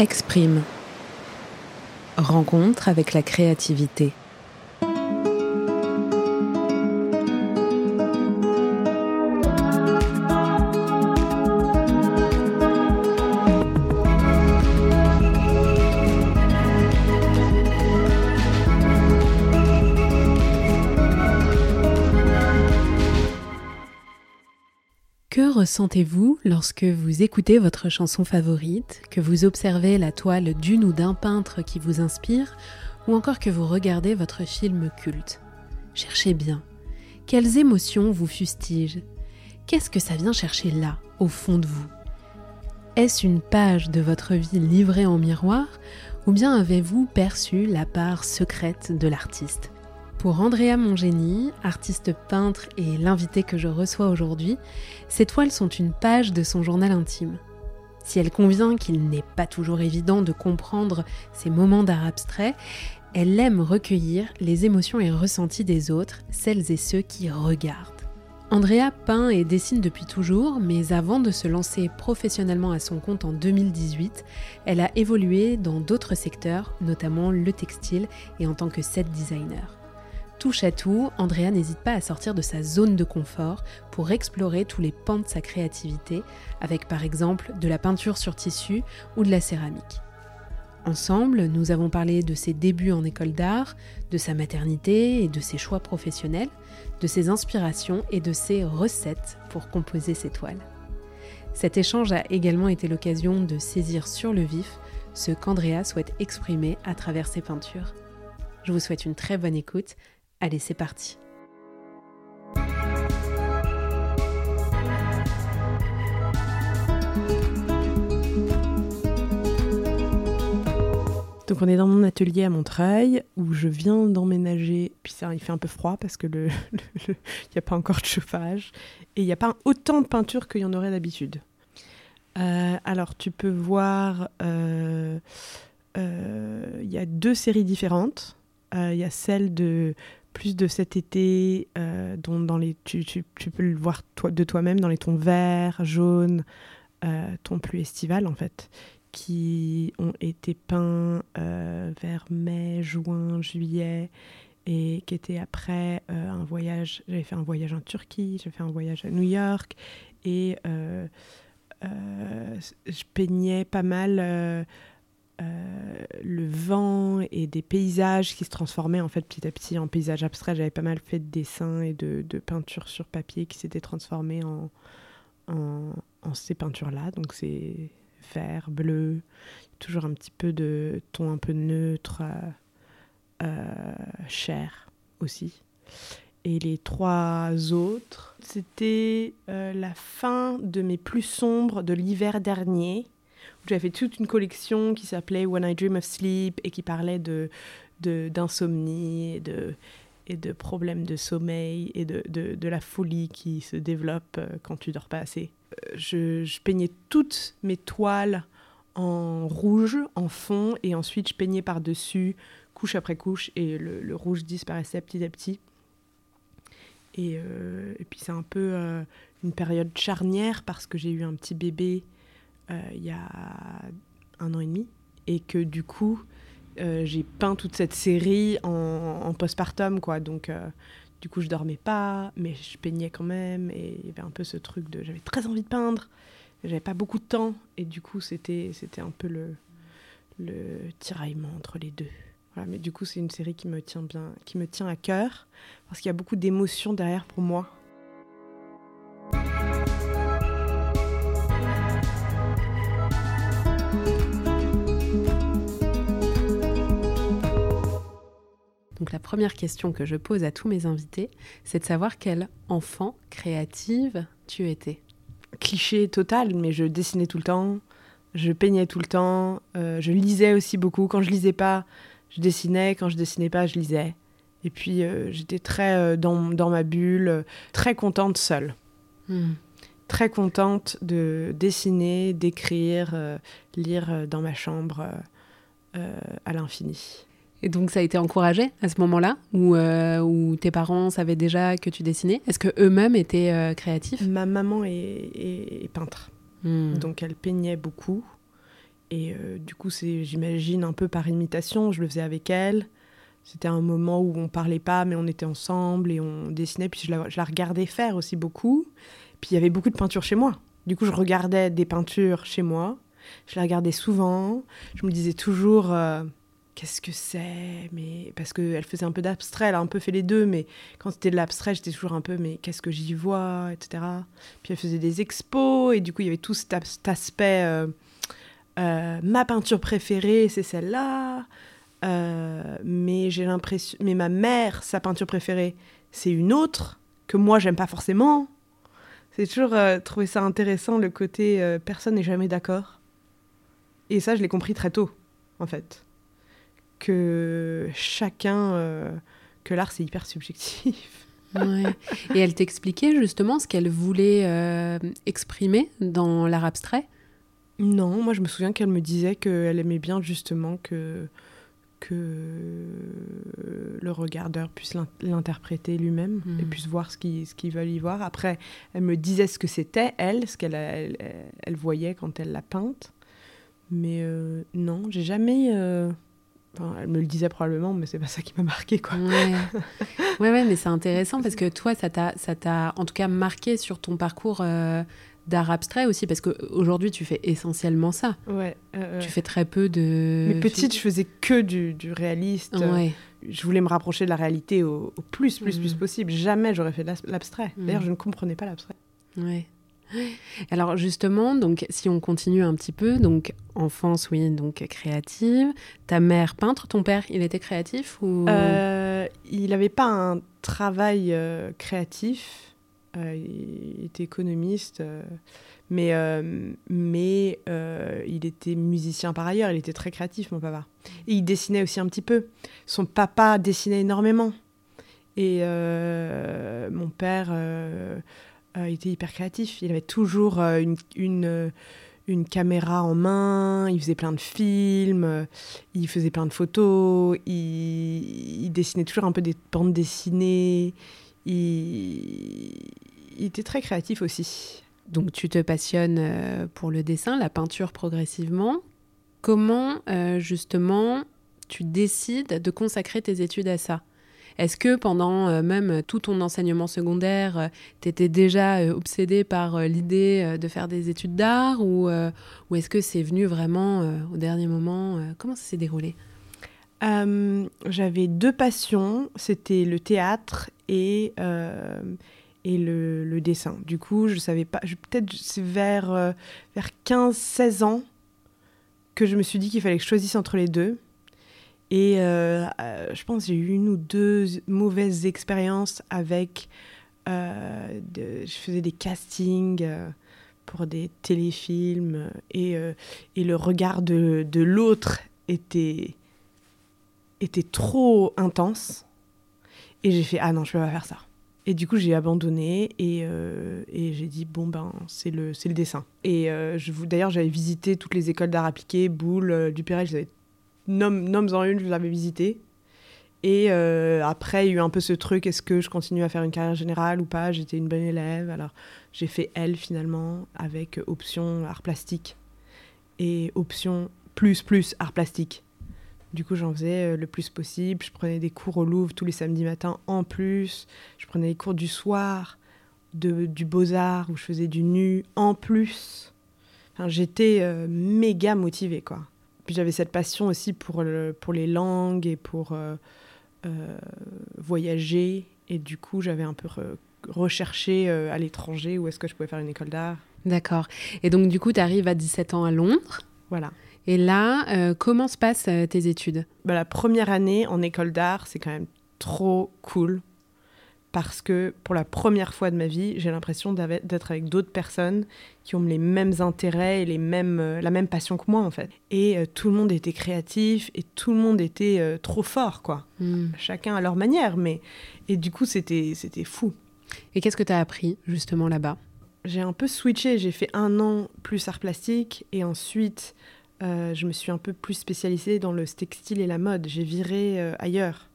Exprime. Rencontre avec la créativité. Ressentez-vous lorsque vous écoutez votre chanson favorite, que vous observez la toile d'une ou d'un peintre qui vous inspire, ou encore que vous regardez votre film culte? Cherchez bien. Quelles émotions vous fustigent? Qu'est-ce que ça vient chercher là, au fond de vous? Est-ce une page de votre vie livrée en miroir, ou bien avez-vous perçu la part secrète de l'artiste? Pour Andrea Mongeni, artiste peintre et l'invité que je reçois aujourd'hui, ces toiles sont une page de son journal intime. Si elle convient qu'il n'est pas toujours évident de comprendre ces moments d'art abstrait, elle aime recueillir les émotions et ressentis des autres, celles et ceux qui regardent. Andrea peint et dessine depuis toujours, mais avant de se lancer professionnellement à son compte en 2018, elle a évolué dans d'autres secteurs, notamment le textile et en tant que set designer. Touche à tout, Andrea n'hésite pas à sortir de sa zone de confort pour explorer tous les pans de sa créativité, avec par exemple de la peinture sur tissu ou de la céramique. Ensemble, nous avons parlé de ses débuts en école d'art, de sa maternité et de ses choix professionnels, de ses inspirations et de ses recettes pour composer ses toiles. Cet échange a également été l'occasion de saisir sur le vif ce qu'Andrea souhaite exprimer à travers ses peintures. Je vous souhaite une très bonne écoute Allez, c'est parti. Donc on est dans mon atelier à Montreuil où je viens d'emménager. Puis ça, il fait un peu froid parce que il n'y a pas encore de chauffage et il n'y a pas autant de peinture qu'il y en aurait d'habitude. Euh, alors tu peux voir, euh, euh, il y a deux séries différentes. Il y a celle de plus de cet été, euh, dont dans les, tu, tu, peux le voir toi, de toi-même dans les tons verts, jaunes, euh, tons plus estivales en fait, qui ont été peints euh, vers mai, juin, juillet, et qui étaient après euh, un voyage. J'avais fait un voyage en Turquie, j'ai fait un voyage à New York, et je peignais pas mal euh, le vent et des paysages qui se transformaient en fait petit à petit en paysages abstraits. J'avais pas mal fait de dessins et de, peintures sur papier qui s'étaient transformés en, ces peintures-là. Donc c'est vert, bleu, toujours un petit peu de ton un peu neutre, euh, euh, cher aussi. Et les trois autres, c'était la fin de mes plus sombres de l'hiver dernier j'avais toute une collection qui s'appelait When I Dream of Sleep et qui parlait de d'insomnie et de, et de problèmes de sommeil et de, de, de, la folie qui se développe euh, quand tu dors pas assez. Euh, je, peignais toutes mes toiles en rouge, en fond, et ensuite je peignais par-dessus, couche après couche, et le, rouge disparaissait petit à petit. Et, euh, et puis c'est un peu une période charnière parce que j'ai eu un petit bébé il y a un an et demi. Et que du coup euh, j'ai peint toute cette série en, en postpartum quoi. Donc euh, du coup je dormais pas mais je peignais quand même. Et il y avait un peu ce truc de j'avais très envie de peindre j'avais pas beaucoup de temps. Et du coup c'était c'était un peu le le tiraillement entre les deux. Voilà, mais du coup c'est une série qui me tient bien qui me tient à cœur parce qu'il y a beaucoup d'émotions derrière pour moi Donc la première question que je pose à tous mes invités, c'est de savoir quel enfant créative tu étais. Cliché total, mais je dessinais tout le temps, je peignais tout le temps, euh, je lisais aussi beaucoup. Quand je lisais pas, je dessinais, quand je dessinais pas, je lisais. Et puis euh, j'étais très euh, dans, dans, ma bulle, très contente seule. Hmm. Très contente de dessiner, d'écrire, lire dans ma chambre à l'infini. Et donc ça a été encouragé à ce moment-là où, euh, où, tes parents savaient déjà que tu dessinais Est-ce que eux-mêmes étaient euh, créatifs? Ma maman est, est, est peintre, mmh. donc elle peignait beaucoup. Et euh, du coup, c'est, j'imagine, un peu par imitation, je le faisais avec elle. C'était un moment où on parlait pas, mais on était ensemble et on dessinait. Puis je la, je la regardais faire aussi beaucoup. Puis il y avait beaucoup de peintures chez moi. Du coup, je regardais des peintures chez moi. Je les regardais souvent. Je me disais toujours, qu'est-ce que c'est Mais parce qu'elle faisait un peu d'abstrait, elle a un peu fait les deux, mais quand c'était de l'abstrait, j'étais toujours un peu, mais qu'est-ce que j'y vois, etc. Puis elle faisait des expos et du coup, il y avait tout cet, aspect. euh, euh, ma peinture préférée, c'est celle-là. Euh, mais j'ai l'impression, mais ma mère, sa peinture préférée, c'est une autre que moi j'aime pas forcément. C'est toujours trouvé ça intéressant le côté personne n'est jamais d'accord. Et ça, je l'ai compris très tôt, en fait, que chacun, euh, que l'art c'est hyper subjectif. Ouais. Et elle t'expliquait justement ce qu'elle voulait euh, exprimer dans l'art abstrait? Non, moi je me souviens qu'elle me disait qu'elle aimait bien justement que que le regardeur puisse l'in- l'interpréter lui-même et puisse voir ce qu'il ce qu'il veut y voir. Après, elle me disait ce que c'était, elle, ce qu'elle elle voyait quand elle l'a peinte. Mais euh, non, j'ai jamais... euh, Enfin, elle me le disait probablement, mais c'est pas ça qui m'a marqué, quoi. Ouais. ouais, ouais, mais c'est intéressant parce que toi, ça t'a, ça t'a en tout cas marqué sur ton parcours euh, d'art abstrait aussi, parce qu'aujourd'hui, tu fais essentiellement ça. Ouais. euh, Tu fais très peu de. Mais petite, je faisais que du, du réaliste. Ouais. Je voulais me rapprocher de la réalité au, au plus, plus, plus possible. Jamais j'aurais fait l'abstrait. D'ailleurs, je ne comprenais pas l'abstrait. Ouais. Alors justement, donc si on continue un petit peu, donc enfance, oui, donc créative. Ta mère peintre, ton père, il était créatif ou? Euh, il n'avait pas un travail euh, créatif. Euh, il était économiste. mais mais il était musicien par ailleurs. Il était très créatif, mon papa. Et il dessinait aussi un petit peu. Son papa dessinait énormément. Et mon père euh, euh, était hyper créatif. Il avait toujours euh, une, euh, une caméra en main, il faisait plein de films, il faisait plein de photos, il, il dessinait toujours un peu des bandes dessinées. Il, il était très créatif aussi. Donc tu te passionnes pour le dessin, la peinture progressivement. Comment justement tu décides de consacrer tes études à ça? Est-ce que pendant euh, même tout ton enseignement secondaire, tu étais déjà euh, obsédé par euh, l'idée euh, de faire des études d'art ou, euh, ou est-ce que c'est venu vraiment euh, au dernier moment euh, Comment ça s'est déroulé? Euh, J'avais deux passions, c'était le théâtre et, euh, et le, le dessin. Du coup, je savais pas, peut-être vers, euh, vers 15-16 ans que je me suis dit qu'il fallait que je choisisse entre les deux. Et euh, euh, je pense j'ai eu une ou deux mauvaises expériences avec... euh, je faisais des castings pour des téléfilms et, et le regard de, de l'autre était était trop intense. Et j'ai fait, ah non, je peux pas faire ça. Et du coup, j'ai abandonné et, et j'ai dit, bon, ben, c'est le, le dessin. Et d'ailleurs, j'avais visité toutes les écoles d'art appliqué, Boulle, euh, avais- nomme, nomme-en une, je les avais visitées. Et euh, après, il y a eu un peu ce truc, est-ce que je continue à faire une carrière générale ou pas? J'étais une bonne élève, alors j'ai fait L finalement, avec option art plastique et option plus plus art plastique. Du coup, j'en faisais euh, le plus possible. Je prenais des cours au Louvre tous les samedis matins en plus. Je prenais les cours du soir, de, du Beaux-Arts, où je faisais du nu en plus. Enfin, J'étais euh, méga motivée, quoi. Puis j'avais cette passion aussi pour, le- pour les langues et pour euh, euh, voyager. Et du coup, j'avais un peu re- recherché euh, à l'étranger où est-ce que je pouvais faire une école d'art. D'accord. Et donc du coup, tu arrives à 17 ans à Londres. Voilà. Et là, comment se passent tes études? Bah, la première année en école d'art, c'est quand même trop cool. Parce que pour la première fois de ma vie, j'ai l'impression d'être avec d'autres personnes qui ont les mêmes intérêts et les mêmes, euh, la même passion que moi, en fait. Et euh, tout le monde était créatif et tout le monde était euh, trop fort, quoi. Hmm. Chacun à leur manière, mais. Et du coup, c'était c'était fou. Et qu'est-ce que tu as appris justement là-bas? J'ai un peu switché. J'ai fait un an plus art plastique et ensuite, euh, je me suis un peu plus spécialisée dans le textile et la mode. J'ai viré ailleurs.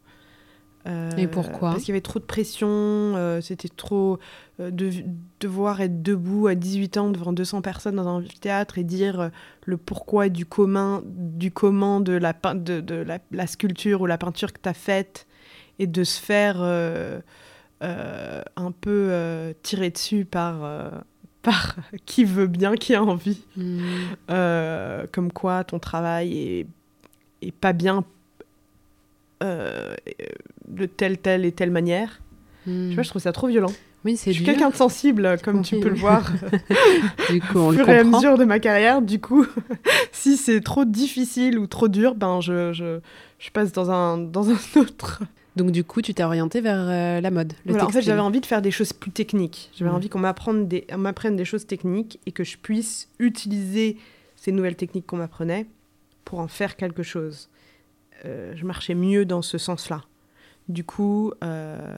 Euh, Et pourquoi Parce qu'il y avait trop de pression, euh, c'était trop euh, de devoir être debout à 18 ans devant 200 personnes dans un théâtre et dire le pourquoi du commun, du comment de la, de, de la, la sculpture ou la peinture que tu as faite et de se faire un peu tirer dessus par, par qui veut bien, qui a envie. Hmm. Comme quoi ton travail est, est pas bien euh, de telle, telle et telle manière. Hmm. Tu vois, je trouve ça trop violent. Oui, Je c'est suis dur. quelqu'un de sensible, comme tu peux le voir Du coup, on au fur et à mesure de ma carrière. Du coup, si c'est trop difficile ou trop dur, ben je, je, je passe dans un, dans un autre. Donc du coup, tu t'es orienté vers euh, la mode, le Voilà, en fait, j'avais envie de faire des choses plus techniques. J'avais Mhm. envie qu'on m'apprenne des, on m'apprenne des choses techniques et que je puisse utiliser ces nouvelles techniques qu'on m'apprenait pour en faire quelque chose. Euh, je marchais mieux dans ce sens-là. Du coup, euh,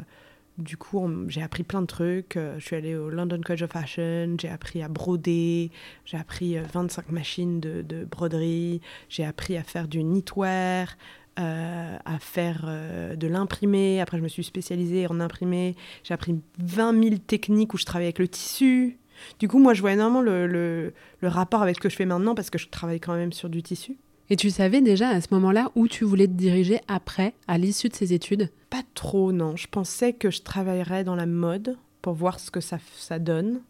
coup, j'ai appris plein de trucs. Euh, Je suis allée au London College of Fashion. J'ai appris à broder. J'ai appris euh, 25 machines de, de broderie. J'ai appris à faire du knitwear, euh, à faire euh, de l'imprimé. Après, je me suis spécialisée en imprimé. J'ai appris 20 000 techniques où je travaille avec le tissu. Du coup, moi, je vois énormément le rapport avec ce que je fais maintenant parce que je travaille quand même sur du tissu. Et tu savais déjà à ce moment-là où tu voulais te diriger après, à l'issue de ces études? Pas trop, non. Je pensais que je travaillerais dans la mode pour voir ce que ça, ça donne.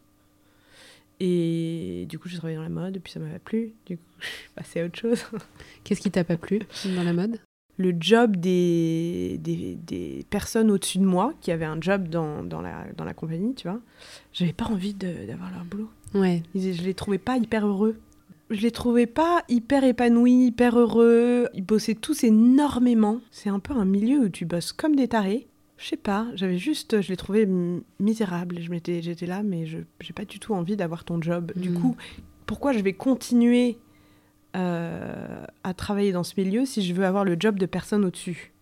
Et du coup, j'ai travaillé dans la mode, et puis ça m'a pas plu. Du coup, je suis passée à autre chose. Qu'est-ce qui t'a pas plu dans la mode? Le job des, des, des personnes au-dessus de moi, qui avaient un job dans, dans, la, dans la compagnie, tu vois, j'avais pas envie d'avoir leur boulot. Ouais. Ils- Je les trouvais pas hyper heureux. Je les trouvais pas hyper épanouis, hyper heureux. Ils bossaient tous énormément. C'est un peu un milieu où tu bosses comme des tarés. Je sais pas, j'avais juste, je les trouvais misérables. Je m'étais, j'étais là, mais je j'ai pas du tout envie d'avoir ton job. Du Mm. coup, pourquoi je vais continuer euh, à travailler dans ce milieu si je veux avoir le job de personne au-dessus?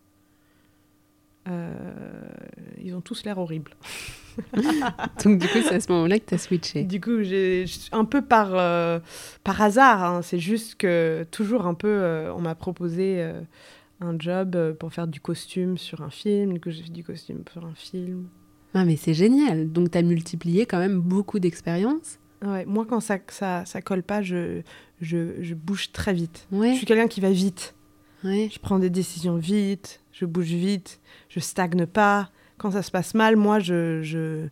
Ils ont tous l'air horribles. Donc du coup, c'est à ce moment-là que t'as switché. Du coup, j'ai un peu par, euh, par hasard, hein, c'est juste que toujours un peu, euh, on m'a proposé euh, un job euh, pour faire du costume sur un film, que j'ai fait du costume sur un film. Ah mais c'est génial. Donc t'as multiplié quand même beaucoup d'expériences. Ouais, moi, quand ça, ça, ça colle pas, je, je, je bouge très vite. Je Ouais. suis quelqu'un qui va vite. Ouais. Je prends des décisions vite, je bouge vite, je stagne pas. Quand ça se passe mal, moi, je, je,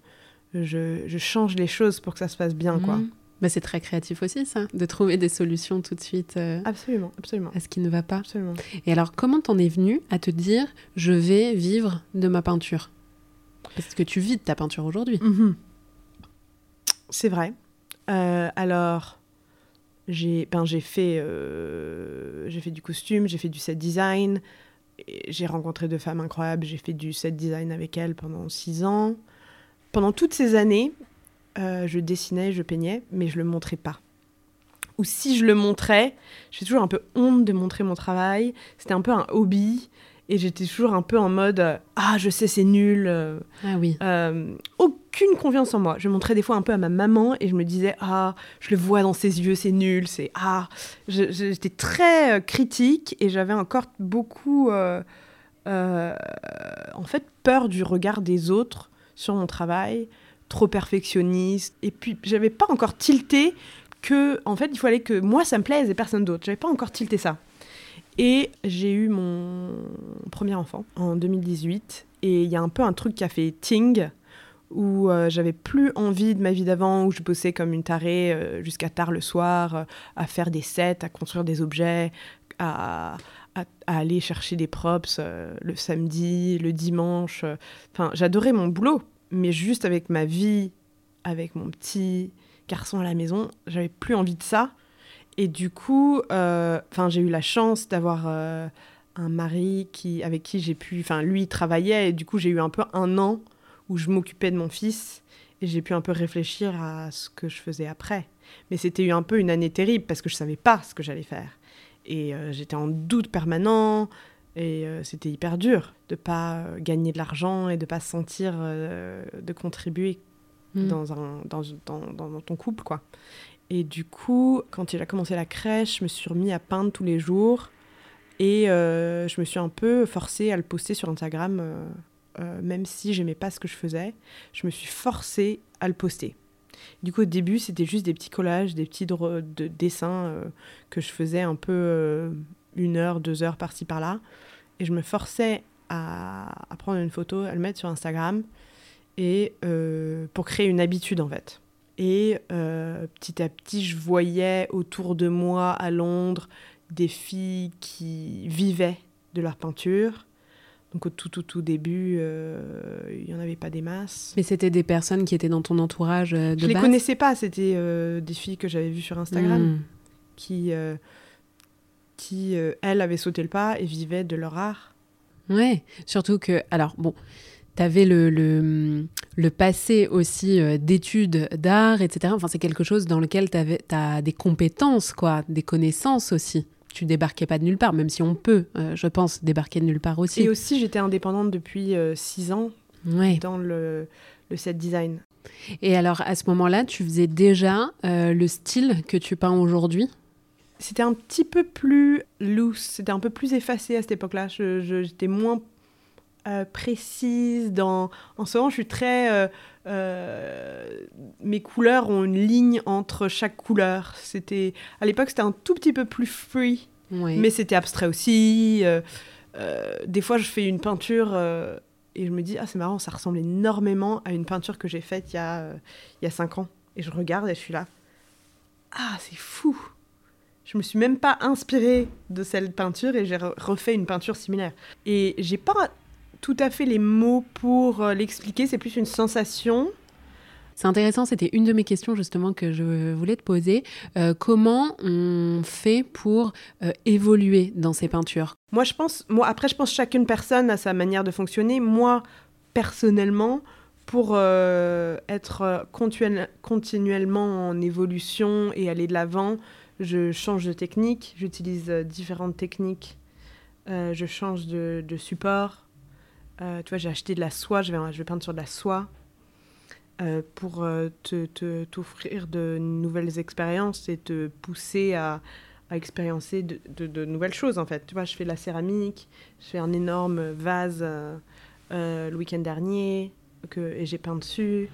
je, je change les choses pour que ça se passe bien, quoi. Mhm. Bah, c'est très créatif aussi ça, de trouver des solutions tout de suite euh, Absolument, absolument, à ce qui ne va pas. absolument. Et alors, comment t'en es venu à te dire je vais vivre de ma peinture? Parce que tu vis de ta peinture aujourd'hui. Mhm. C'est vrai. Euh, alors, j'ai ben, j'ai fait, euh, j'ai fait du costume, j'ai fait du set design. J'ai rencontré deux femmes incroyables. J'ai fait du set design avec elles pendant six ans. Pendant toutes ces années, euh, je dessinais, je peignais, mais je le montrais pas. Ou si je le montrais, j'ai toujours un peu honte de montrer mon travail. C'était un peu un hobby. Et j'étais toujours un peu en mode euh, Ah, je sais, c'est nul. Ah oui. euh, aucune confiance en moi. Je montrais des fois un peu à ma maman et je me disais ah je le vois dans ses yeux c'est nul c'est ah. J'étais très euh, critique et j'avais encore beaucoup euh, euh, en fait peur du regard des autres sur mon travail trop perfectionniste. Et puis j'avais pas encore tilté que en fait il fallait que moi ça me plaise et personne d'autre. J'avais pas encore tilté ça. Et j'ai eu mon premier enfant en 2018 et il y a un peu un truc qui a fait ting où euh, j'avais plus envie de ma vie d'avant, où je bossais comme une tarée euh, jusqu'à tard le soir, euh, à faire des sets, à construire des objets, à, aller chercher des props le samedi, le dimanche. Enfin, j'adorais mon boulot, mais juste avec ma vie, avec mon petit garçon à la maison, j'avais plus envie de ça. Et du coup, enfin, j'ai eu la chance d'avoir un mari qui, avec qui j'ai pu, enfin, lui il travaillait, et du coup, j'ai eu un peu un an où je m'occupais de mon fils et j'ai pu un peu réfléchir à ce que je faisais après. Mais c'était eu un peu une année terrible parce que je savais pas ce que j'allais faire. Et euh, j'étais en doute permanent et euh, c'était hyper dur de pas euh, gagner de l'argent et de pas se sentir euh, de contribuer Mm. dans, un, dans, dans, dans ton couple, quoi. Et du coup, quand il a commencé la crèche, je me suis remis à peindre tous les jours. Et je me suis un peu forcée à le poster sur Instagram, même si j'aimais pas ce que je faisais. Je me suis forcée à le poster. Du coup, au début, c'était juste des petits collages, des petits dessins euh, que je faisais un peu euh, une heure, deux heures par-ci par-là. Et je me forçais à, prendre une photo, à le mettre sur Instagram, et euh, pour créer une habitude en fait. Et euh, petit à petit, je voyais autour de moi à Londres des filles qui vivaient de leur peinture. Donc au tout tout tout début, euh, il n'y en avait pas des masses. Mais c'était des personnes qui étaient dans ton entourage euh, de Je les base connaissais pas, c'était euh, des filles que j'avais vues sur Instagram Hmm. qui, euh, qui euh, elles, avaient sauté le pas et vivaient de leur art. Ouais, surtout que, alors bon, t'avais le, le, le passé aussi euh, d'études d'art, etc. Enfin, c'est quelque chose dans lequel t'avais, t'as des compétences, quoi, des connaissances aussi. Tu débarquais pas de nulle part, même si on peut, euh, je pense, débarquer de nulle part aussi. Et aussi, j'étais indépendante depuis 6 ans Ouais. dans le, le set design. Et alors, à ce moment-là, tu faisais déjà euh, le style que tu peins aujourd'hui? C'était un petit peu plus loose, c'était un peu plus effacé à cette époque-là. J'étais moins euh, précise dans... En ce moment, je suis très... euh, mes couleurs ont une ligne entre chaque couleur. C'était À l'époque, c'était un tout petit peu plus free, Oui. mais c'était abstrait aussi. euh, euh, des fois, je fais une peinture et je me dis, ah, c'est marrant, ça ressemble énormément à une peinture que j'ai faite il y a, il y a 5 ans. Et je regarde et je suis là, ah, c'est fou je me suis même pas inspirée de cette peinture et j'ai re- refait une peinture similaire. Et j'ai pas tout à fait les mots pour euh, l'expliquer, c'est plus une sensation. C'est intéressant, c'était une de mes questions justement que je voulais te poser. Euh, comment on fait pour euh, évoluer dans ces peintures? Moi, je pense, moi, après, je pense que chacune personne a sa manière de fonctionner. Moi, personnellement, pour euh, être continuel- continuellement en évolution et aller de l'avant, je change de technique, j'utilise différentes techniques, je change de, de support. Euh, tu vois, j'ai acheté de la soie, je vais, je vais peindre sur de la soie euh, pour euh, te- t'offrir de nouvelles expériences et te pousser à, à expériencer de, de- nouvelles choses en fait. Tu vois, je fais de la céramique, je fais un énorme vase le week-end dernier que, et j'ai peint dessus.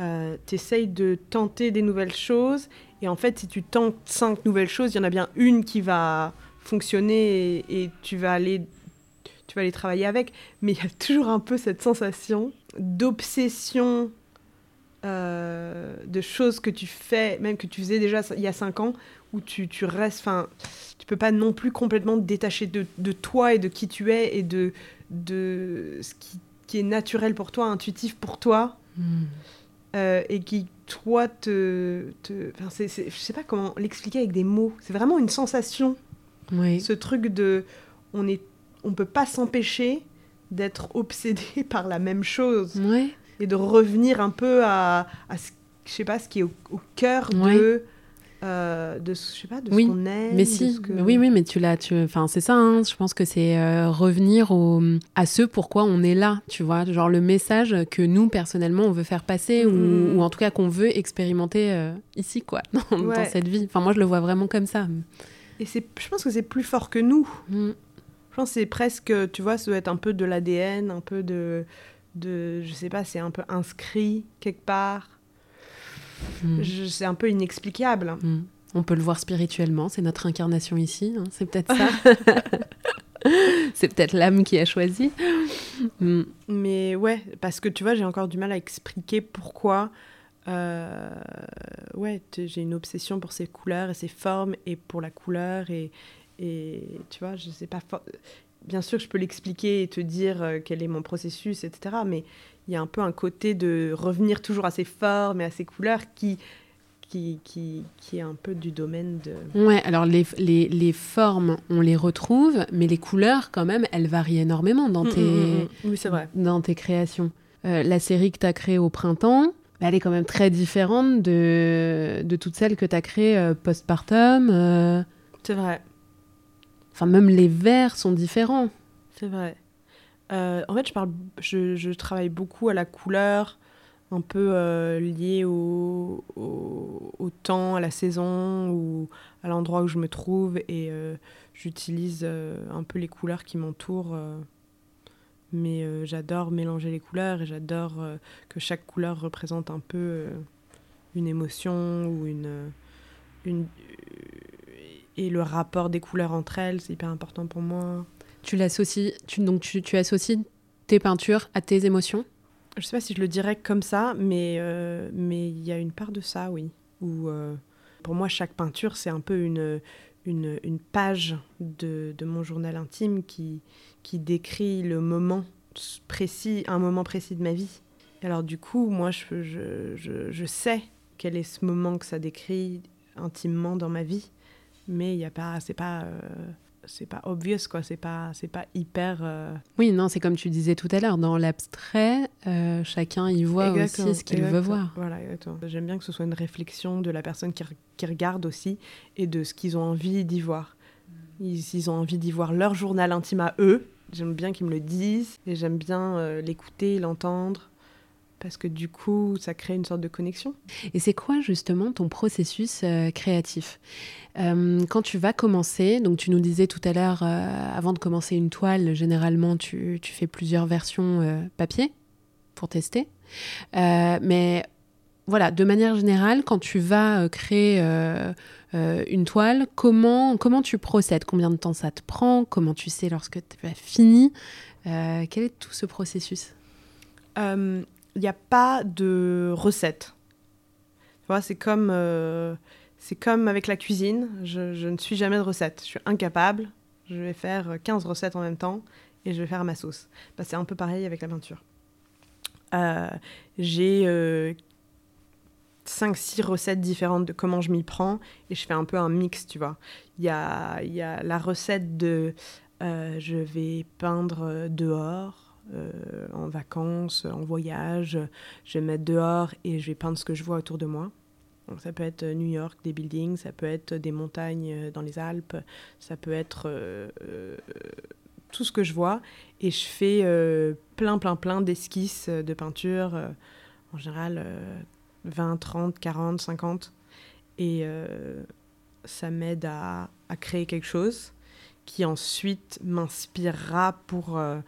Euh, T'essayes de tenter des nouvelles choses et en fait, si tu tentes cinq nouvelles choses, il y en a bien une qui va fonctionner et tu vas aller tu vas aller travailler avec. Mais il y a toujours un peu cette sensation d'obsession euh, de choses que tu fais, même que tu faisais déjà il y a cinq ans, où tu, tu restes, enfin, tu peux pas non plus complètement te détacher de, de toi et de qui tu es et de, de ce qui, qui est naturel pour toi, intuitif pour toi, euh, et qui, toi, te... te c'est, c'est- je sais pas comment l'expliquer avec des mots. C'est vraiment une sensation, Oui. ce truc de... On est, on peut pas s'empêcher d'être obsédé par la même chose Ouais. et de revenir un peu à, à ce, je sais pas, ce qui est au, au cœur Ouais. de, euh, de, ce- je sais pas, de Oui, ce qu'on aime. Mais si, ce que- mais oui, oui, mais tu l'as, tu, enfin, c'est ça. hein, je pense que c'est euh, revenir au, à ce pourquoi on est là, tu vois, genre le message que nous personnellement on veut faire passer ou, ou en tout cas qu'on veut expérimenter euh, ici, quoi, dans, dans cette vie. Enfin, moi, je le vois vraiment comme ça. Et c'est, je pense que c'est plus fort que nous. Mm. Je pense que c'est presque, tu vois, ça doit être un peu de l'ADN, un peu de, de, je sais pas, c'est un peu inscrit quelque part. Mm. Je- c'est un peu inexplicable. Mm. On peut le voir spirituellement, c'est notre incarnation ici, hein, c'est peut-être ça. c'est peut-être l'âme qui a choisi. Mm. Mais ouais, parce que tu vois, j'ai encore du mal à expliquer pourquoi. euh, ouais, j'ai une obsession pour ces couleurs et ces formes et pour la couleur et, et tu vois, je sais pas. Bien sûr, je peux l'expliquer et te dire euh, quel est mon processus, etc. Mais il y a un peu un côté de revenir toujours à ces formes et à ces couleurs qui, qui, qui, qui est un peu du domaine de. Ouais, alors les, les, les formes, on les retrouve, mais les couleurs, quand même, elles varient énormément dans Mm, tes, mm, mm, mm. Oui, c'est vrai. dans tes créations. Euh, la série que tu as créée au printemps, bah, elle est quand même très différente de, de toutes celles que tu as créées euh, postpartum. euh, C'est vrai. Enfin, même les vers sont différents. C'est vrai. Euh, en fait, je, parle, je, travaille beaucoup à la couleur un peu euh, lié au, temps, à la saison ou à l'endroit où je me trouve et euh, j'utilise un peu les couleurs qui m'entourent. mais j'adore mélanger les couleurs et j'adore que chaque couleur représente un peu une émotion ou une, une et le rapport des couleurs entre elles, c'est hyper important pour moi. Tu l'associes, tu, donc tu, tu associes tes peintures à tes émotions? Je sais pas si je le dirais comme ça, mais euh, mais il y a une part de ça, oui. Où euh, pour moi, chaque peinture, c'est un peu une, une, une page de, de, mon journal intime qui, qui décrit le moment précis, un moment précis de ma vie. Alors du coup, moi, je, je, je, je sais quel est ce moment que ça décrit intimement dans ma vie, mais il y a pas, c'est pas euh, c'est pas obvious quoi. C'est pas c'est pas hyper euh, oui non c'est comme tu disais tout à l'heure dans l'abstrait euh, chacun y voit aussi ce qu'il veut voir. Voilà j'aime bien que ce soit une réflexion de la personne qui, qui regarde aussi et de ce qu'ils ont envie d'y voir. Ils, ont envie d'y voir leur journal intime à eux j'aime bien qu'ils me le disent et j'aime bien l'écouter l'entendre parce que du coup, ça crée une sorte de connexion. Et c'est quoi justement ton processus euh, créatif? Euh, Quand tu vas commencer, donc tu nous disais tout à l'heure, euh, avant de commencer une toile, généralement tu, tu fais plusieurs versions papier pour tester. mais voilà, de manière générale, quand tu vas créer une toile, comment, comment tu procèdes? Combien de temps ça te prend? Comment tu sais lorsque tu as fini? Quel est tout ce processus? Il n'y a pas de recette. c'est comme, euh, c'est comme avec la cuisine. Je, ne suis jamais de recette. Je suis incapable. Je vais faire 15 recettes en même temps et je vais faire ma sauce. Bah, c'est un peu pareil avec la peinture. Euh, j'ai 5-6 euh, recettes différentes de comment je m'y prends et je fais un peu un mix, tu vois. Il y a, y a la recette de je vais peindre dehors euh, en vacances, en voyage. Je vais me mettre dehors et je vais peindre ce que je vois autour de moi. Ça peut être New York, des buildings, ça peut être des montagnes euh, dans les Alpes, ça peut être euh, tout ce que je vois. Et je fais plein, plein, plein d'esquisses de peinture, en général 20, 30, 40, 50. Et ça m'aide à, créer quelque chose qui ensuite m'inspirera pour euh,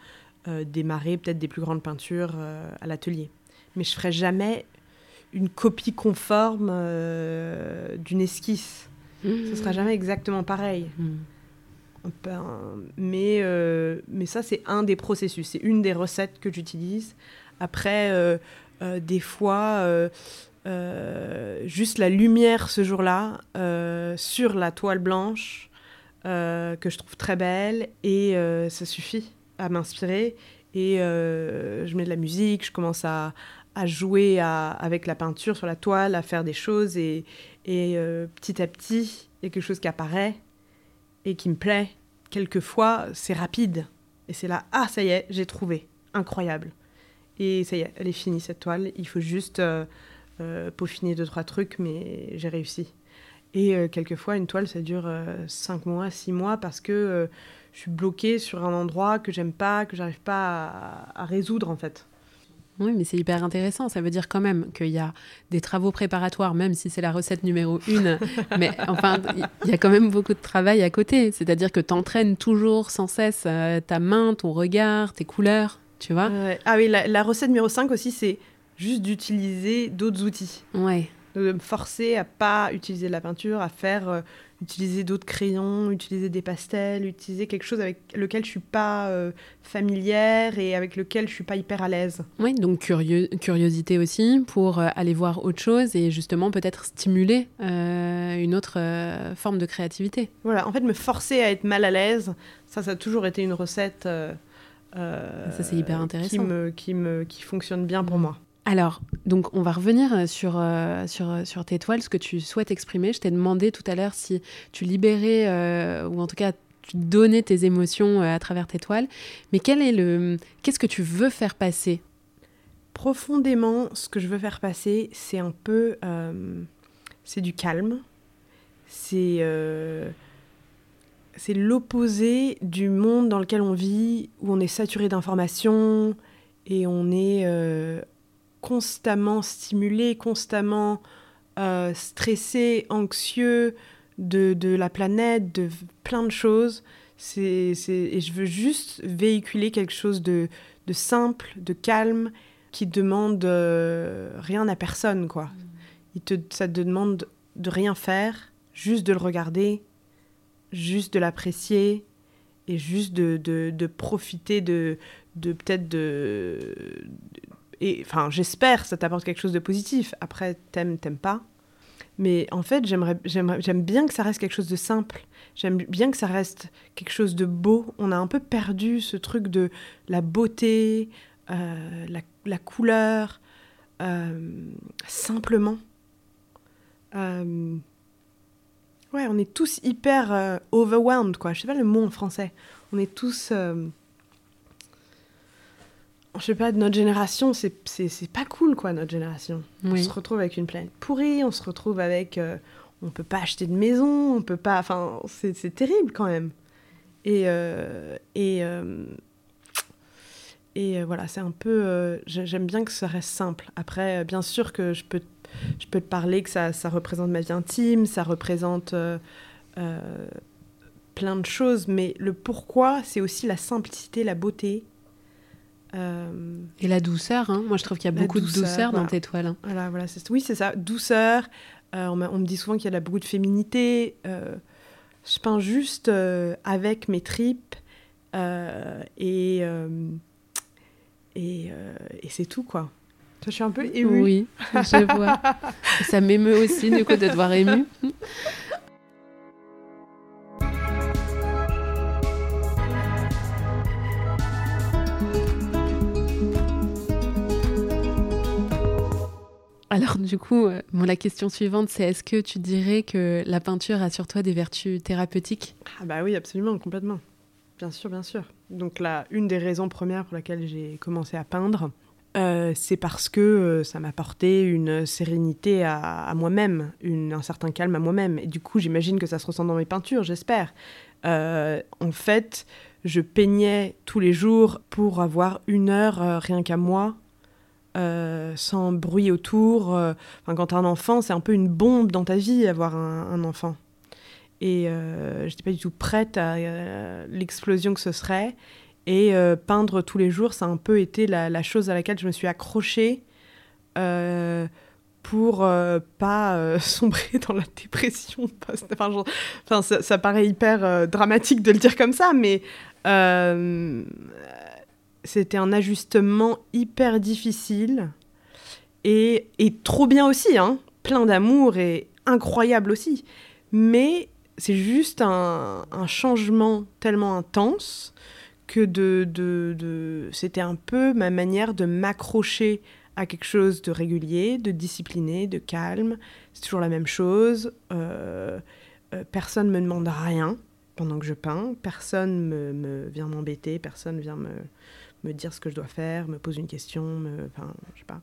démarrer peut-être des plus grandes peintures euh, à l'atelier. Mais je ferai jamais une copie conforme euh, d'une esquisse. Ce Ce sera jamais exactement pareil. Mmh. mais, mais ça, c'est un des processus. C'est une des recettes que j'utilise. Après, des fois, juste la lumière ce jour-là sur la toile blanche que je trouve très belle et ça suffit à m'inspirer et euh, je mets de la musique, je commence à, à jouer avec la peinture sur la toile, à faire des choses et, et euh, petit à petit, il y a quelque chose qui apparaît et qui me plaît. Quelquefois, c'est rapide et c'est là, ah ça y est, j'ai trouvé, incroyable. Et ça y est, elle est finie cette toile, il faut juste euh, peaufiner deux, trois trucs, mais j'ai réussi. Et quelquefois, une toile, ça dure cinq mois, six mois parce que je suis bloquée sur un endroit que j'aime pas, que j'arrive pas à, résoudre en fait. Oui, mais c'est hyper intéressant. Ça veut dire quand même qu'il y a des travaux préparatoires, même si c'est la recette numéro une. mais enfin, il y a quand même beaucoup de travail à côté. C'est-à-dire que tu entraînes toujours sans cesse euh, ta main, ton regard, tes couleurs, tu vois. ah oui, la, recette numéro 5 aussi, c'est juste d'utiliser d'autres outils. Ouais. De me forcer à pas utiliser de la peinture, à faire euh, utiliser d'autres crayons, utiliser des pastels, utiliser quelque chose avec lequel je suis pas euh, familière et avec lequel je suis pas hyper à l'aise. Oui, donc curieux, curiosité aussi pour euh, aller voir autre chose et justement peut-être stimuler euh, une autre forme de créativité. Voilà, en fait, me forcer à être mal à l'aise, ça, ça a toujours été une recette. ça, c'est hyper intéressant. Qui, me, qui, me, qui fonctionne bien pour moi. Alors, donc on va revenir euh, sur, euh, euh, sur tes toiles, ce que tu souhaites exprimer. Je t'ai demandé tout à l'heure si tu libérais, ou en tout cas tu donnais tes émotions à travers tes toiles. Mais quel est le, qu'est-ce que tu veux faire passer? Profondément, ce que je veux faire passer, c'est un peu... c'est du calme. C'est... c'est l'opposé du monde dans lequel on vit, où on est saturé d'informations et on est constamment stimulé, constamment euh, stressé, anxieux de, de, la planète, de plein de choses. C'est, et je veux juste véhiculer quelque chose de, de simple, de calme, qui demande euh, rien à personne, quoi. Mm. Il te, ça te demande de rien faire, juste de le regarder, juste de l'apprécier et juste de, de, de profiter de, de peut-être de, et enfin j'espère ça t'apporte quelque chose de positif. Après t'aimes t'aimes pas. Mais en fait j'aime bien que ça reste quelque chose de simple. J'aime bien que ça reste quelque chose de beau. On a un peu perdu ce truc de la beauté euh, la, la, couleur euh, simplement. Euh, ouais on est tous hyper overwhelmed quoi. Je sais pas le mot en français. On est tous je sais pas, de notre génération, c'est pas cool, quoi, notre génération. On se retrouve avec une planète pourrie, on se retrouve avec... Euh, on peut pas acheter de maison, on peut pas... Enfin, c'est terrible, quand même. Et... Euh, et euh, et voilà, c'est un peu... J'aime bien que ça reste simple. Après, bien sûr que je peux, je peux te parler que ça, ça représente ma vie intime, ça représente plein de choses, mais le pourquoi, c'est aussi la simplicité, la beauté, euh, Et la douceur, hein. moi je trouve qu'il y a beaucoup de douceur dans tes toiles. Hein. Voilà, voilà, oui, c'est ça, douceur. Euh, on, me dit souvent qu'il y a beaucoup de féminité. Euh, je peins juste avec mes tripes et, et, et c'est tout, quoi. Je suis un peu émue. Oui, je vois. ça m'émeut aussi, du coup, de te voir émue. Alors du coup, euh, la question suivante, c'est est-ce que tu dirais que la peinture a sur toi des vertus thérapeutiques? Ah bah oui, absolument, complètement. Bien sûr, bien sûr. Donc là, une des raisons premières pour laquelle j'ai commencé à peindre, euh, c'est parce que euh, ça m'a apporté une sérénité à, moi-même, un certain calme à moi-même. Et du coup, j'imagine que ça se ressent dans mes peintures, j'espère. en fait, je peignais tous les jours pour avoir une heure rien qu'à moi euh, sans bruit autour. Euh, enfin, quand tu as un enfant, c'est un peu une bombe dans ta vie, avoir un, enfant. Et euh, je n'étais pas du tout prête à l'explosion que ce serait. Et peindre tous les jours, ça a un peu été la, chose à laquelle je me suis accrochée pour pas sombrer dans la dépression. Enfin, ça, paraît hyper dramatique de le dire comme ça, mais c'était un ajustement hyper difficile et, trop bien aussi, hein plein d'amour et incroyable aussi. Mais c'est juste un, changement tellement intense que de, de, c'était un peu ma manière de m'accrocher à quelque chose de régulier, de discipliné, de calme. C'est toujours la même chose. Euh, euh, personne ne me demande rien pendant que je peins. Personne me, me vient m'embêter. Personne vient me, me dire ce que je dois faire, me poser une question, me, enfin, je sais pas.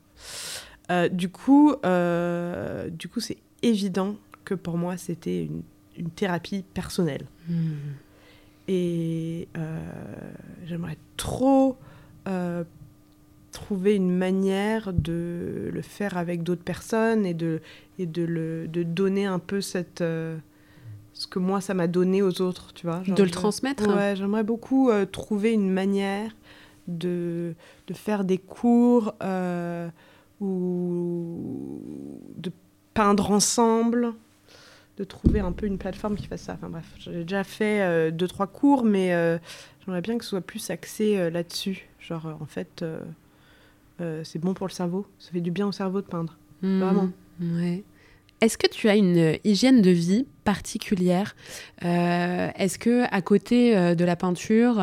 Euh, du coup, euh, du coup, c'est évident que pour moi, c'était une, une, thérapie personnelle. Hmm. Et euh, j'aimerais trop trouver une manière de le faire avec d'autres personnes et de, et de, le, de donner un peu cette ce que moi ça m'a donné aux autres, tu vois. de le transmettre Ouais, j'aimerais beaucoup trouver une manière de, de faire des cours euh, ou de peindre ensemble, de trouver un peu une plateforme qui fasse ça. Enfin bref, j'ai déjà fait euh, deux, trois cours, mais euh, j'aimerais bien que ce soit plus axé là-dessus. Genre, en fait, c'est bon pour le cerveau, ça fait du bien au cerveau de peindre. Mmh. Vraiment. Ouais. Est-ce que tu as une hygiène de vie particulière euh, Est-ce que à côté euh, de la peinture,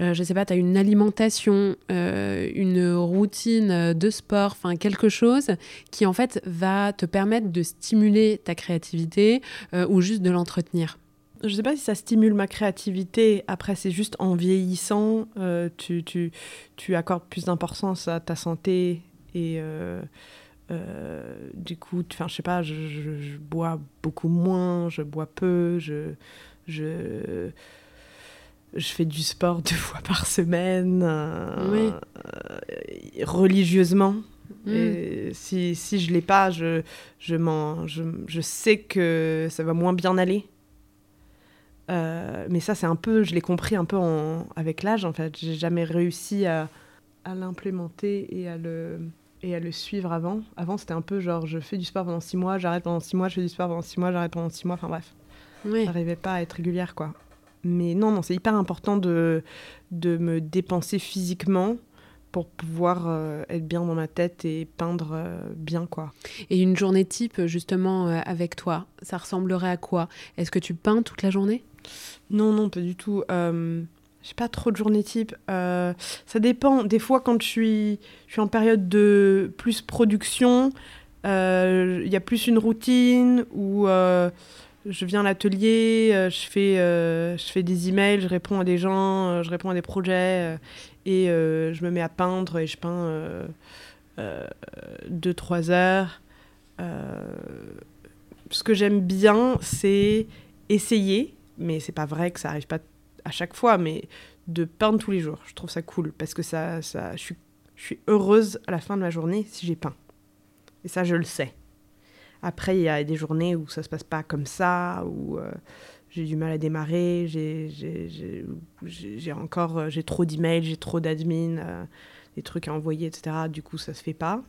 euh, je ne sais pas, tu as une alimentation, une routine de sport, enfin quelque chose qui en fait va te permettre de stimuler ta créativité ou juste de l'entretenir? Je ne sais pas si ça stimule ma créativité. Après, c'est juste en vieillissant, tu, tu, tu, accordes plus d'importance à ta santé et euh, du coup, enfin, je sais pas, je, bois beaucoup moins, je bois peu, je, je, je fais du sport deux fois par semaine, euh, religieusement. Mm. Et si, si je l'ai pas, je, je, je, je, sais que ça va moins bien aller. Euh, mais ça, c'est un peu, je l'ai compris un peu en, avec l'âge, en fait. J'ai jamais réussi à, à l'implémenter et à le et à le suivre avant. Avant, c'était un peu genre, je fais du sport pendant six mois, j'arrête pendant six mois, je fais du sport pendant six mois, j'arrête pendant six mois. Enfin bref, oui. j'arrivais pas à être régulière, quoi. Mais non, non, c'est hyper important de, de me dépenser physiquement pour pouvoir euh, être bien dans ma tête et peindre euh, bien quoi. Et une journée type justement euh, avec toi, ça ressemblerait à quoi? Est-ce que tu peins toute la journée? Non, non, pas du tout. J'ai pas trop de journée type. ça dépend. Des fois, quand je suis, je suis en période de plus production, il y a plus une routine où je viens à l'atelier, euh, je, fais, euh, je fais des emails, je réponds à des gens, euh, je réponds à des projets et je me mets à peindre et je peins 2-3 heures. ce que j'aime bien, c'est essayer, mais c'est pas vrai que ça arrive pas à chaque fois, mais de peindre tous les jours. Je trouve ça cool parce que ça, ça, je, suis, heureuse à la fin de ma journée si j'ai peint. Et ça, je le sais. Après, il y a des journées où ça se passe pas comme ça, où euh, j'ai du mal à démarrer, j'ai encore euh, j'ai trop d'emails, j'ai trop d'admin, euh, des trucs à envoyer, etc. Du coup, ça se fait pas.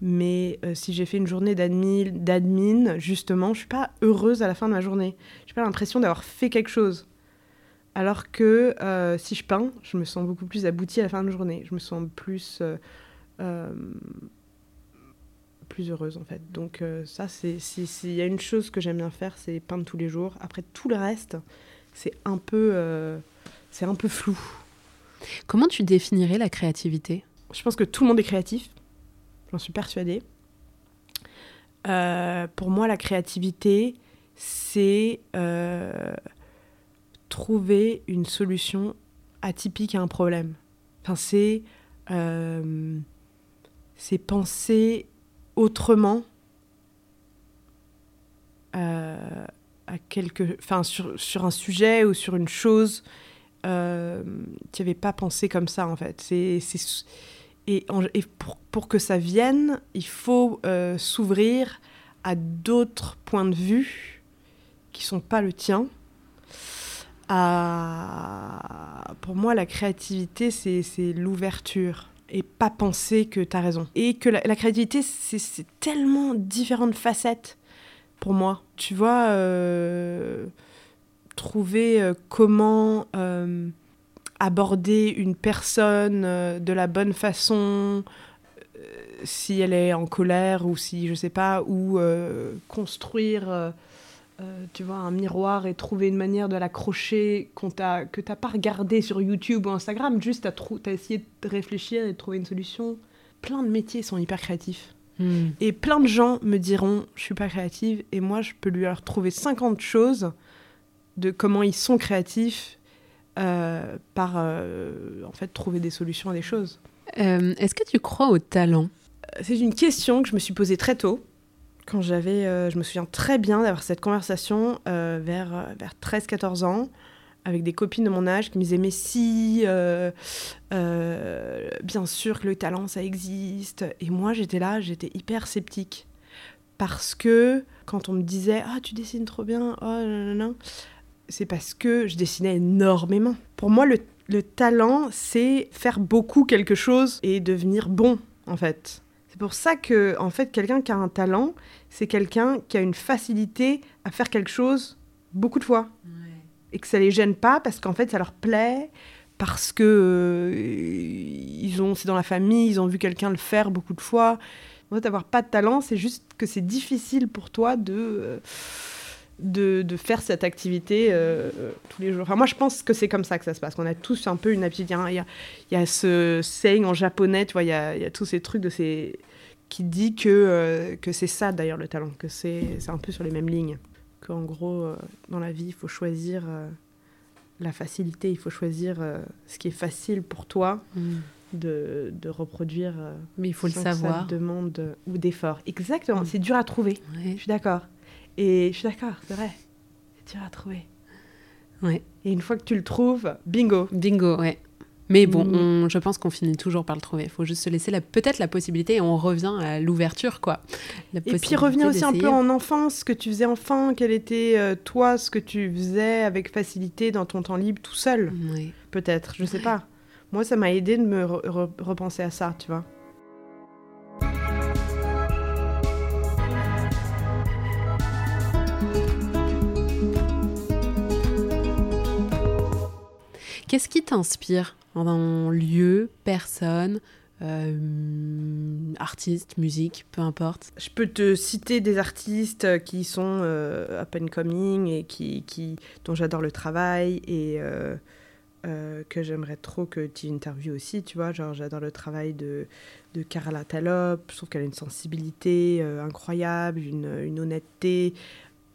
Mais si j'ai fait une journée d'admin, justement, je suis pas heureuse à la fin de ma journée. J'ai pas l'impression d'avoir fait quelque chose. Alors que si je peins, je me sens beaucoup plus aboutie à la fin de la journée. Je me sens plus plus heureuse en fait. Donc euh, ça, c'est s'il y a une chose que j'aime bien faire, c'est peindre tous les jours. Après tout le reste, c'est un peu euh, c'est un peu flou. Comment tu définirais la créativité? Je pense que tout le monde est créatif. J'en suis persuadée. Euh, pour moi, la créativité, c'est trouver une solution atypique à un problème. Enfin, c'est c'est penser autrement euh, à quelque, enfin sur, sur, un sujet ou sur une chose, euh, tu avais pas pensé comme ça en fait. C'est, et, et pour, pour, que ça vienne, il faut euh, s'ouvrir à d'autres points de vue qui sont pas le tien. Pour moi, la créativité, c'est l'ouverture et pas penser que tu as raison. Et que la, créativité, c'est tellement différentes facettes pour moi. Tu vois, euh, trouver euh, comment euh, aborder une personne de la bonne façon, si elle est en colère ou si, je sais pas, ou construire euh, tu vois, un miroir et trouver une manière de l'accrocher que tu n'as pas regardé sur YouTube ou Instagram, juste tu as, essayé de réfléchir et de trouver une solution. Plein de métiers sont hyper créatifs. Hmm. Et plein de gens me diront, je suis pas créative, et moi, je peux lui leur trouver 50 choses de comment ils sont créatifs euh, par, euh, en fait, trouver des solutions à des choses. Est-ce que tu crois au talent? C'est une question que je me suis posée très tôt quand j'avais, euh, je me souviens très bien d'avoir cette conversation euh, vers, euh, vers 13-14 ans avec des copines de mon âge qui me disaient mais si, bien sûr que le talent ça existe. Et moi j'étais là, j'étais hyper sceptique parce que quand on me disait ah tu dessines trop bien, oh non c'est parce que je dessinais énormément. Pour moi le, le talent c'est faire beaucoup quelque chose et devenir bon en fait. C'est pour ça que, en fait, quelqu'un qui a un talent, c'est quelqu'un qui a une facilité à faire quelque chose beaucoup de fois. Et que ça les gêne pas parce qu'en fait, ça leur plaît, parce que euh, ils ont, c'est dans la famille, ils ont vu quelqu'un le faire beaucoup de fois. En fait, avoir pas de talent, c'est juste que c'est difficile pour toi de. Euh, de, de, faire cette activité euh, tous les jours. Enfin, moi, je pense que c'est comme ça que ça se passe. On a tous un peu une aptitude. Il y a, il y a ce saying en japonais, tu vois, il y a, il y a tous ces trucs de ces qui dit que, euh, que c'est ça d'ailleurs le talent, que c'est un peu sur les mêmes lignes. Qu'en gros, euh, dans la vie, il faut choisir euh, la facilité, il faut choisir ce qui est facile pour toi mm. de, de, reproduire. Mais il faut le savoir. Demande ou d'effort. Exactement, mm. c'est dur à trouver. Je suis d'accord. Et je suis d'accord, c'est vrai. C'est dur à trouver. Ouais. Et une fois que tu le trouves, bingo. Bingo, ouais. Mais bon, mm. je pense qu'on finit toujours par le trouver. Il faut juste se laisser peut-être la possibilité et on revient à l'ouverture, quoi. et puis revenir aussi un peu en enfance, ce que tu faisais enfant, quel était euh, toi, ce que tu faisais avec facilité dans ton temps libre tout seul, peut-être, je sais pas. Moi, ça m'a aidé de me repenser à ça, tu vois. Qu'est-ce qui t'inspire en lieu, personne, euh, artiste, musique, peu importe? Je peux te citer des artistes qui sont euh, up and coming et qui, dont j'adore le travail et euh, que j'aimerais trop que tu interviewes aussi, tu vois. Genre, j'adore le travail de, Carla Talop, je trouve qu'elle a une sensibilité incroyable, une, une honnêteté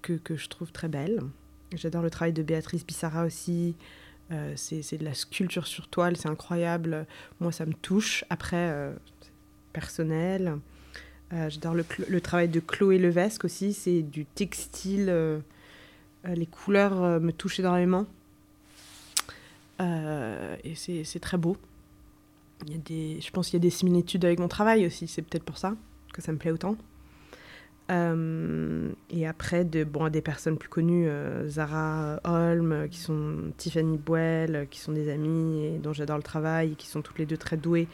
que, que, je trouve très belle. J'adore le travail de Béatrice Bissara aussi. Euh, c'est de la sculpture sur toile, c'est incroyable. Moi, ça me touche. Après, euh, personnel. Euh, j'adore le, travail de Chloé Levesque aussi. C'est du textile. les couleurs me touchent énormément. et c'est très beau. Il y a des, je pense qu'il y a des similitudes avec mon travail aussi. C'est peut-être pour ça que ça me plaît autant. Euh, et après, de, bon, des personnes plus connues, euh, Zara Holm, qui sont Tiffany Boel, qui sont des amies et dont j'adore le travail, qui sont toutes les deux très douées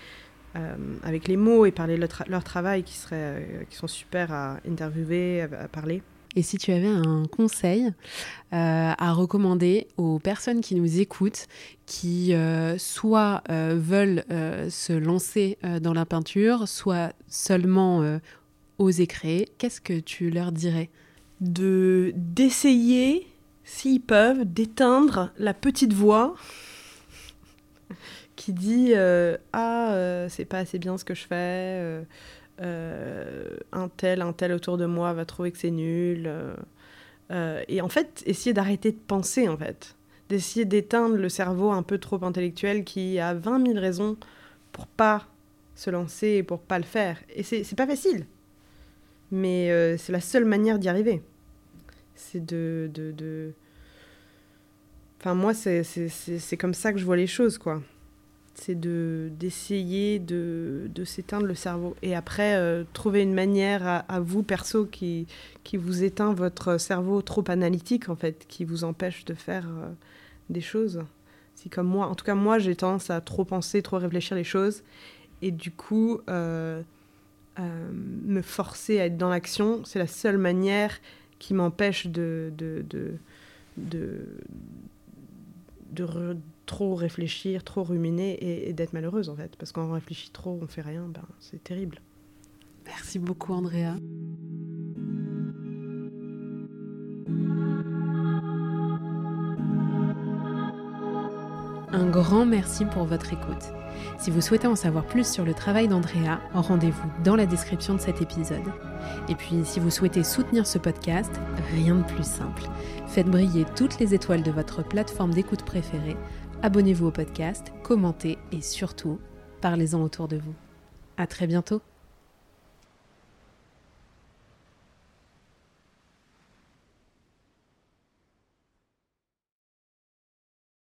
euh, avec les mots et parler de leur, travail, qui, serait, qui sont super à interviewer, à, parler. Et si tu avais un conseil à recommander aux personnes qui nous écoutent, qui soit veulent se lancer dans la peinture, soit seulement oser créer, qu'est-ce que tu leur dirais De d'essayer, s'ils peuvent, d'éteindre la petite voix qui dit euh, ah euh, c'est pas assez bien ce que je fais, euh, un tel un tel autour de moi va trouver que c'est nul. et en fait, essayer d'arrêter de penser en fait, d'essayer d'éteindre le cerveau un peu trop intellectuel qui a 20 000 raisons pour pas se lancer et pour pas le faire. Et c'est pas facile mais euh, c'est la seule manière d'y arriver. C'est de, de, Enfin, moi, c'est comme ça que je vois les choses, quoi. C'est d'essayer de, de s'éteindre le cerveau. Et après, euh, trouver une manière à, vous, perso, qui, qui vous éteint votre cerveau trop analytique, en fait, qui vous empêche de faire euh, des choses. C'est comme moi. En tout cas, moi, j'ai tendance à trop penser, trop réfléchir les choses. Et du coup, me forcer à être dans l'action, c'est la seule manière qui m'empêche de, de, de, de, trop réfléchir, trop ruminer et, d'être malheureuse en fait. Parce qu'on réfléchit trop, on fait rien, ben, c'est terrible. Merci beaucoup Andrea. Un grand merci pour votre écoute. Si vous souhaitez en savoir plus sur le travail d'Andrea, rendez-vous dans la description de cet épisode. Et puis, si vous souhaitez soutenir ce podcast, rien de plus simple. Faites briller toutes les étoiles de votre plateforme d'écoute préférée, abonnez-vous au podcast, commentez et surtout, parlez-en autour de vous. À très bientôt!